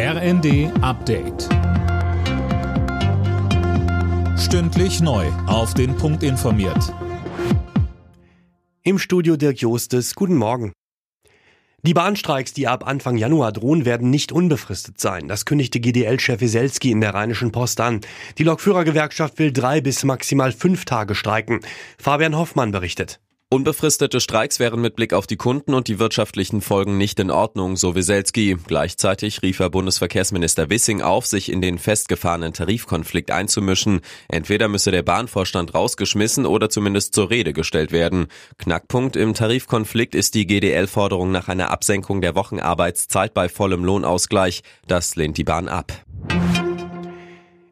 RND Update. Stündlich neu. Auf den Punkt informiert. Im Studio Dirk Jostes. Guten Morgen. Die Bahnstreiks, die ab Anfang Januar drohen, werden nicht unbefristet sein. Das kündigte GDL-Chef Wieselski in der Rheinischen Post an. Die Lokführergewerkschaft will drei bis maximal fünf Tage streiken. Fabian Hoffmann berichtet. Unbefristete Streiks wären mit Blick auf die Kunden und die wirtschaftlichen Folgen nicht in Ordnung, so Wieselski. Gleichzeitig rief er Bundesverkehrsminister Wissing auf, sich in den festgefahrenen Tarifkonflikt einzumischen. Entweder müsse der Bahnvorstand rausgeschmissen oder zumindest zur Rede gestellt werden. Knackpunkt im Tarifkonflikt ist die GDL-Forderung nach einer Absenkung der Wochenarbeitszeit bei vollem Lohnausgleich. Das lehnt die Bahn ab.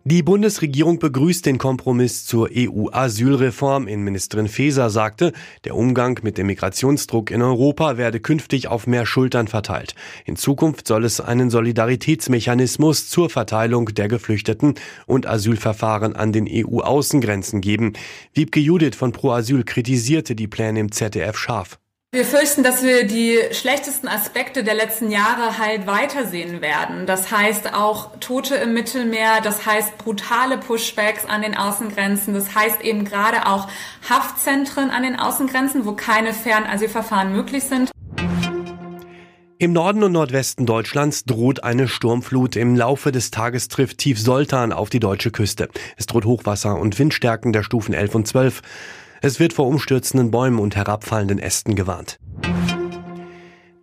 Die Bundesregierung begrüßt den Kompromiss zur EU-Asylreform. Innenministerin Faeser sagte, der Umgang mit dem Migrationsdruck in Europa werde künftig auf mehr Schultern verteilt. In Zukunft soll es einen Solidaritätsmechanismus zur Verteilung der Geflüchteten und Asylverfahren an den EU-Außengrenzen geben. Wiebke Judith von Pro Asyl kritisierte die Pläne im ZDF scharf. Wir fürchten, dass wir die schlechtesten Aspekte der letzten Jahre halt weitersehen werden. Das heißt auch Tote im Mittelmeer, das heißt brutale Pushbacks an den Außengrenzen, das heißt eben gerade auch Haftzentren an den Außengrenzen, wo keine Fernasylverfahren möglich sind. Im Norden und Nordwesten Deutschlands droht eine Sturmflut. Im Laufe des Tages trifft Tief Soltan auf die deutsche Küste. Es droht Hochwasser und Windstärken der Stufen 11 und 12. Es wird vor umstürzenden Bäumen und herabfallenden Ästen gewarnt.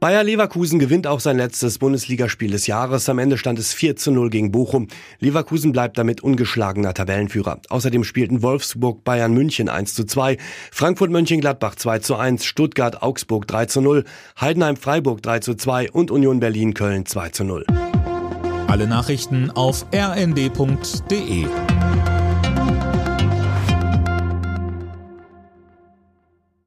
Bayer Leverkusen gewinnt auch sein letztes Bundesligaspiel des Jahres. Am Ende stand es 4 zu 0 gegen Bochum. Leverkusen bleibt damit ungeschlagener Tabellenführer. Außerdem spielten Wolfsburg Bayern München 1 zu 2, Frankfurt Mönchengladbach 2 zu 1, Stuttgart Augsburg 3 zu 0, Heidenheim Freiburg 3 zu 2 und Union Berlin Köln 2 zu 0. Alle Nachrichten auf rnd.de